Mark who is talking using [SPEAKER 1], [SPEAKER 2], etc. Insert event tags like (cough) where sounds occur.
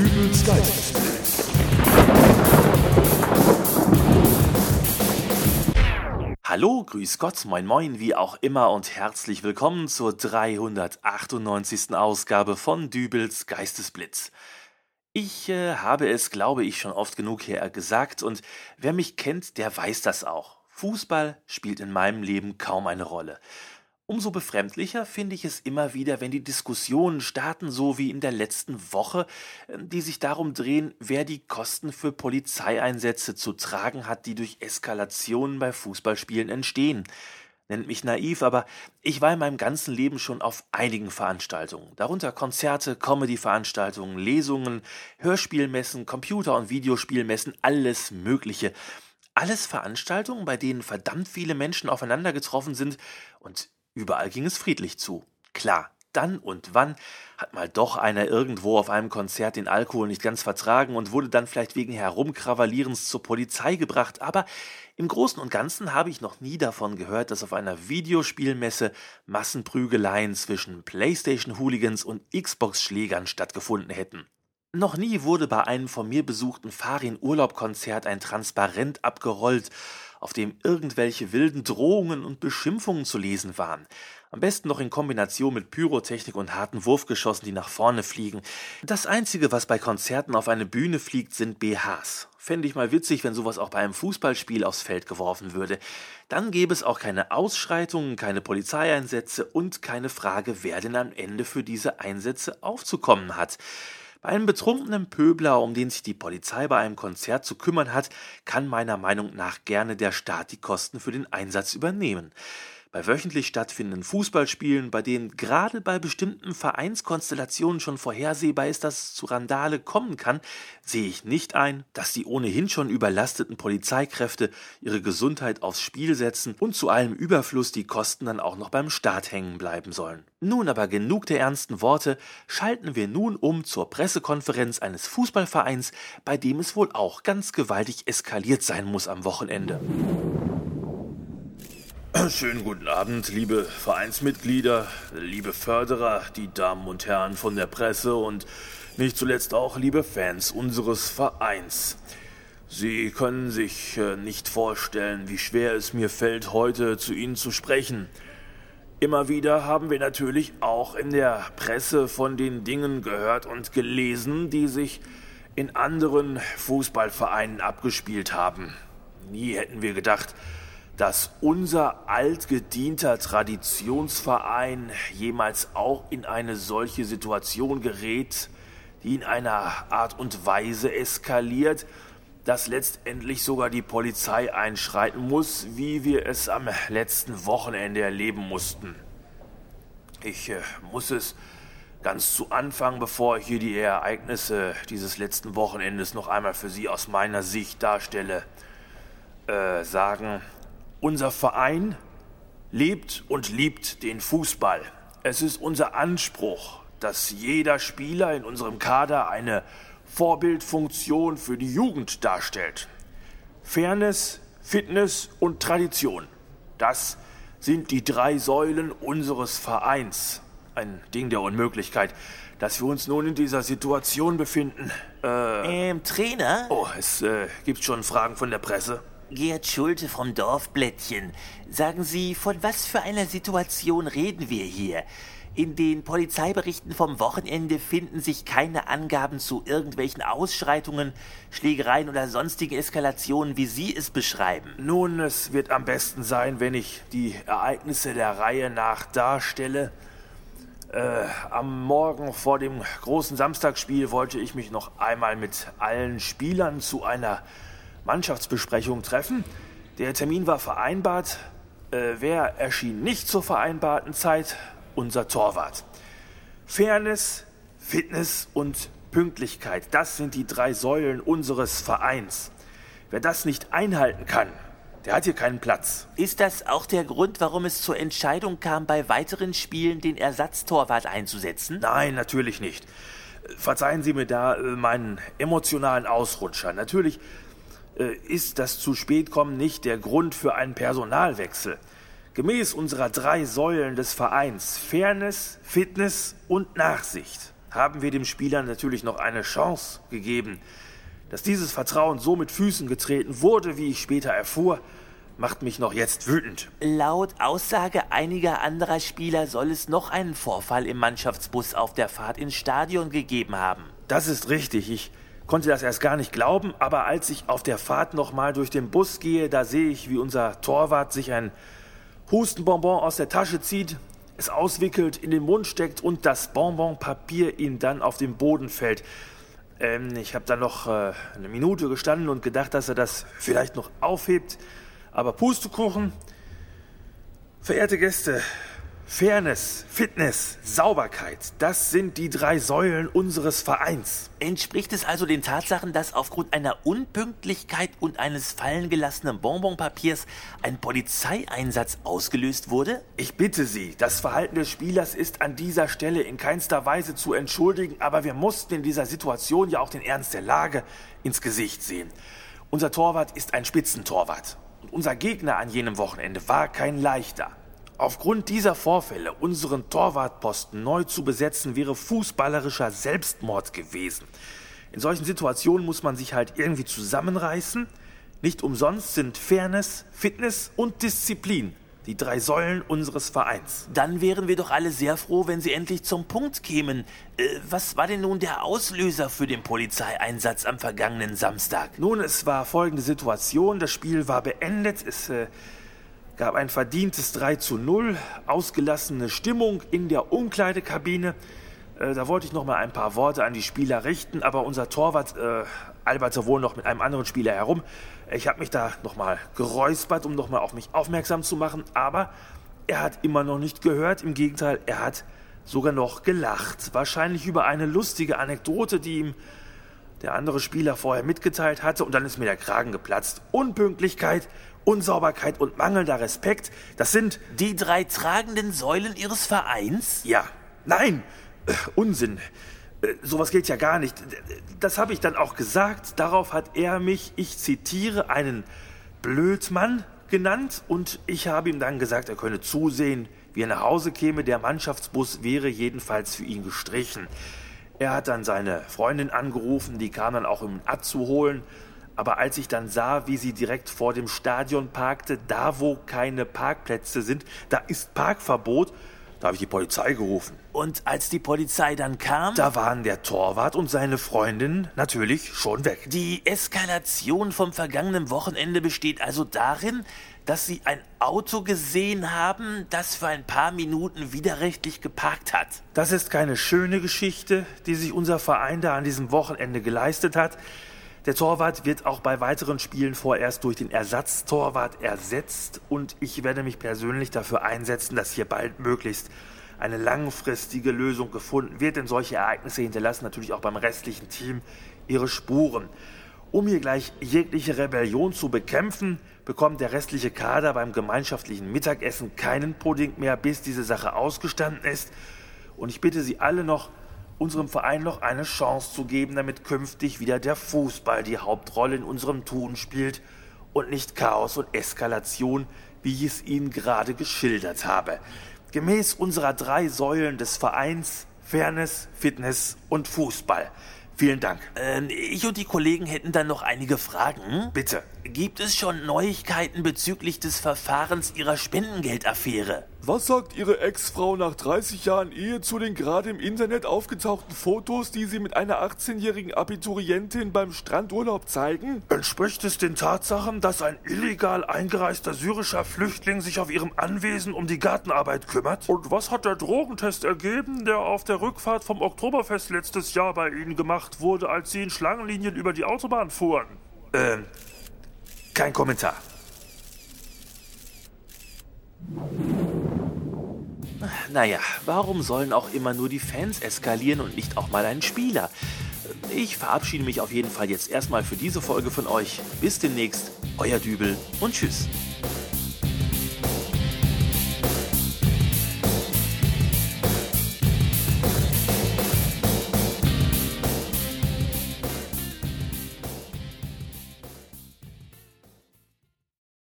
[SPEAKER 1] Dübels Geistesblitz.
[SPEAKER 2] Hallo, grüß Gott, moin moin, wie auch immer und herzlich willkommen zur 398. Ausgabe von Dübels Geistesblitz. Ich äh, habe es, glaube ich, schon oft genug hier gesagt und wer mich kennt, der weiß das auch. Fußball spielt in meinem Leben kaum eine Rolle. Umso befremdlicher finde ich es immer wieder, wenn die Diskussionen starten, so wie in der letzten Woche, äh, die sich darum drehen, wer die Kosten für Polizeieinsätze zu tragen hat, die durch Eskalationen bei Fußballspielen entstehen. Nennt mich naiv, aber ich war in meinem ganzen Leben schon auf einigen Veranstaltungen, darunter Konzerte, Comedy-Veranstaltungen, Lesungen, Hörspielmessen, Computer- und Videospielmessen, alles Mögliche. Alles Veranstaltungen, bei denen verdammt viele Menschen aufeinander getroffen sind und Überall ging es friedlich zu. Klar, dann und wann hat mal doch einer irgendwo auf einem Konzert den Alkohol nicht ganz vertragen und wurde dann vielleicht wegen Herumkrawallierens zur Polizei gebracht, aber im Großen und Ganzen habe ich noch nie davon gehört, dass auf einer Videospielmesse Massenprügeleien zwischen PlayStation-Hooligans und Xbox-Schlägern stattgefunden hätten. Noch nie wurde bei einem von mir besuchten Farin-Urlaub-Konzert ein Transparent abgerollt auf dem irgendwelche wilden Drohungen und Beschimpfungen zu lesen waren. Am besten noch in Kombination mit Pyrotechnik und harten Wurfgeschossen, die nach vorne fliegen. Das Einzige, was bei Konzerten auf eine Bühne fliegt, sind BHs. Fände ich mal witzig, wenn sowas auch bei einem Fußballspiel aufs Feld geworfen würde. Dann gäbe es auch keine Ausschreitungen, keine Polizeieinsätze und keine Frage, wer denn am Ende für diese Einsätze aufzukommen hat. Bei einem betrunkenen Pöbler, um den sich die Polizei bei einem Konzert zu kümmern hat, kann meiner Meinung nach gerne der Staat die Kosten für den Einsatz übernehmen. Bei wöchentlich stattfindenden Fußballspielen, bei denen gerade bei bestimmten Vereinskonstellationen schon vorhersehbar ist, dass es zu Randale kommen kann, sehe ich nicht ein, dass die ohnehin schon überlasteten Polizeikräfte ihre Gesundheit aufs Spiel setzen und zu allem Überfluss die Kosten dann auch noch beim Staat hängen bleiben sollen. Nun aber genug der ernsten Worte, schalten wir nun um zur Pressekonferenz eines Fußballvereins, bei dem es wohl auch ganz gewaltig eskaliert sein muss am Wochenende. (clears throat)
[SPEAKER 3] Schönen guten Abend, liebe Vereinsmitglieder, liebe Förderer, die Damen und Herren von der Presse und nicht zuletzt auch liebe Fans unseres Vereins. Sie können sich äh, nicht vorstellen, wie schwer es mir fällt, heute zu Ihnen zu sprechen. Immer wieder haben wir natürlich auch in der Presse von den Dingen gehört und gelesen, die sich in anderen Fußballvereinen abgespielt haben. Nie hätten wir gedacht, dass unser altgedienter Traditionsverein jemals auch in eine solche Situation gerät, die in einer Art und Weise eskaliert, dass letztendlich sogar die Polizei einschreiten muss, wie wir es am letzten Wochenende erleben mussten. Ich äh, muss es ganz zu Anfang, bevor ich hier die Ereignisse dieses letzten Wochenendes noch einmal für Sie aus meiner Sicht darstelle, äh, sagen, unser Verein lebt und liebt den Fußball. Es ist unser Anspruch, dass jeder Spieler in unserem Kader eine Vorbildfunktion für die Jugend darstellt. Fairness, Fitness und Tradition. Das sind die drei Säulen unseres Vereins. Ein Ding der Unmöglichkeit, dass wir uns nun in dieser Situation befinden.
[SPEAKER 4] Äh, ähm, Trainer?
[SPEAKER 3] Oh, es äh, gibt schon Fragen von der Presse.
[SPEAKER 4] Gerd Schulte vom Dorfblättchen. Sagen Sie, von was für einer Situation reden wir hier? In den Polizeiberichten vom Wochenende finden sich keine Angaben zu irgendwelchen Ausschreitungen, Schlägereien oder sonstigen Eskalationen, wie Sie es beschreiben.
[SPEAKER 3] Nun, es wird am besten sein, wenn ich die Ereignisse der Reihe nach darstelle. Äh, am Morgen vor dem großen Samstagsspiel wollte ich mich noch einmal mit allen Spielern zu einer Mannschaftsbesprechung treffen. Der Termin war vereinbart. Äh, wer erschien nicht zur vereinbarten Zeit? Unser Torwart. Fairness, Fitness und Pünktlichkeit, das sind die drei Säulen unseres Vereins. Wer das nicht einhalten kann, der hat hier keinen Platz.
[SPEAKER 4] Ist das auch der Grund, warum es zur Entscheidung kam, bei weiteren Spielen den Ersatztorwart einzusetzen?
[SPEAKER 3] Nein, natürlich nicht. Verzeihen Sie mir da äh, meinen emotionalen Ausrutscher. Natürlich ist das zu spät kommen nicht der Grund für einen Personalwechsel. Gemäß unserer drei Säulen des Vereins Fairness, Fitness und Nachsicht haben wir dem Spieler natürlich noch eine Chance gegeben. Dass dieses Vertrauen so mit Füßen getreten wurde, wie ich später erfuhr, macht mich noch jetzt wütend.
[SPEAKER 4] Laut Aussage einiger anderer Spieler soll es noch einen Vorfall im Mannschaftsbus auf der Fahrt ins Stadion gegeben haben.
[SPEAKER 3] Das ist richtig. Ich konnte das erst gar nicht glauben, aber als ich auf der Fahrt nochmal durch den Bus gehe, da sehe ich, wie unser Torwart sich ein Hustenbonbon aus der Tasche zieht, es auswickelt, in den Mund steckt und das Bonbonpapier ihm dann auf den Boden fällt. Ähm, ich habe dann noch äh, eine Minute gestanden und gedacht, dass er das vielleicht noch aufhebt. Aber Pustekuchen, verehrte Gäste, Fairness, Fitness, Sauberkeit, das sind die drei Säulen unseres Vereins.
[SPEAKER 4] Entspricht es also den Tatsachen, dass aufgrund einer Unpünktlichkeit und eines fallen gelassenen Bonbonpapiers ein Polizeieinsatz ausgelöst wurde?
[SPEAKER 3] Ich bitte Sie, das Verhalten des Spielers ist an dieser Stelle in keinster Weise zu entschuldigen, aber wir mussten in dieser Situation ja auch den Ernst der Lage ins Gesicht sehen. Unser Torwart ist ein Spitzentorwart und unser Gegner an jenem Wochenende war kein leichter. Aufgrund dieser Vorfälle unseren Torwartposten neu zu besetzen, wäre fußballerischer Selbstmord gewesen. In solchen Situationen muss man sich halt irgendwie zusammenreißen. Nicht umsonst sind Fairness, Fitness und Disziplin die drei Säulen unseres Vereins.
[SPEAKER 4] Dann wären wir doch alle sehr froh, wenn Sie endlich zum Punkt kämen. Äh, was war denn nun der Auslöser für den Polizeieinsatz am vergangenen Samstag?
[SPEAKER 3] Nun, es war folgende Situation. Das Spiel war beendet. Es äh, gab ein verdientes 3 zu 0, ausgelassene Stimmung in der Umkleidekabine. Äh, da wollte ich noch mal ein paar Worte an die Spieler richten, aber unser Torwart äh, alberte wohl noch mit einem anderen Spieler herum. Ich habe mich da noch mal geräuspert, um noch mal auf mich aufmerksam zu machen, aber er hat immer noch nicht gehört. Im Gegenteil, er hat sogar noch gelacht. Wahrscheinlich über eine lustige Anekdote, die ihm der andere Spieler vorher mitgeteilt hatte und dann ist mir der Kragen geplatzt. Unpünktlichkeit, Unsauberkeit und mangelnder Respekt, das sind
[SPEAKER 4] die drei tragenden Säulen Ihres Vereins?
[SPEAKER 3] Ja. Nein, äh, Unsinn. Äh, sowas geht ja gar nicht. Das habe ich dann auch gesagt. Darauf hat er mich, ich zitiere, einen Blödmann genannt und ich habe ihm dann gesagt, er könne zusehen, wie er nach Hause käme. Der Mannschaftsbus wäre jedenfalls für ihn gestrichen. Er hat dann seine Freundin angerufen, die kam dann auch, um ihn abzuholen. Aber als ich dann sah, wie sie direkt vor dem Stadion parkte, da wo keine Parkplätze sind, da ist Parkverbot, da habe ich die Polizei gerufen.
[SPEAKER 4] Und als die Polizei dann kam?
[SPEAKER 3] Da waren der Torwart und seine Freundin natürlich schon weg.
[SPEAKER 4] Die Eskalation vom vergangenen Wochenende besteht also darin, dass Sie ein Auto gesehen haben, das für ein paar Minuten widerrechtlich geparkt hat.
[SPEAKER 3] Das ist keine schöne Geschichte, die sich unser Verein da an diesem Wochenende geleistet hat. Der Torwart wird auch bei weiteren Spielen vorerst durch den Ersatztorwart ersetzt und ich werde mich persönlich dafür einsetzen, dass hier bald möglichst eine langfristige Lösung gefunden wird, denn solche Ereignisse hinterlassen natürlich auch beim restlichen Team ihre Spuren. Um hier gleich jegliche Rebellion zu bekämpfen, bekommt der restliche Kader beim gemeinschaftlichen Mittagessen keinen Pudding mehr, bis diese Sache ausgestanden ist. Und ich bitte Sie alle noch, unserem Verein noch eine Chance zu geben, damit künftig wieder der Fußball die Hauptrolle in unserem Tun spielt und nicht Chaos und Eskalation, wie ich es Ihnen gerade geschildert habe. Gemäß unserer drei Säulen des Vereins Fairness, Fitness und Fußball. Vielen Dank.
[SPEAKER 4] Ähm, ich und die Kollegen hätten dann noch einige Fragen.
[SPEAKER 3] Bitte.
[SPEAKER 4] Gibt es schon Neuigkeiten bezüglich des Verfahrens Ihrer Spendengeldaffäre?
[SPEAKER 1] Was sagt Ihre Ex-Frau nach 30 Jahren Ehe zu den gerade im Internet aufgetauchten Fotos, die Sie mit einer 18-jährigen Abiturientin beim Strandurlaub zeigen?
[SPEAKER 3] Entspricht es den Tatsachen, dass ein illegal eingereister syrischer Flüchtling sich auf Ihrem Anwesen um die Gartenarbeit kümmert?
[SPEAKER 1] Und was hat der Drogentest ergeben, der auf der Rückfahrt vom Oktoberfest letztes Jahr bei Ihnen gemacht wurde, als Sie in Schlangenlinien über die Autobahn fuhren?
[SPEAKER 3] Ähm, kein Kommentar.
[SPEAKER 2] Naja, warum sollen auch immer nur die Fans eskalieren und nicht auch mal ein Spieler? Ich verabschiede mich auf jeden Fall jetzt erstmal für diese Folge von euch. Bis demnächst, euer Dübel und tschüss.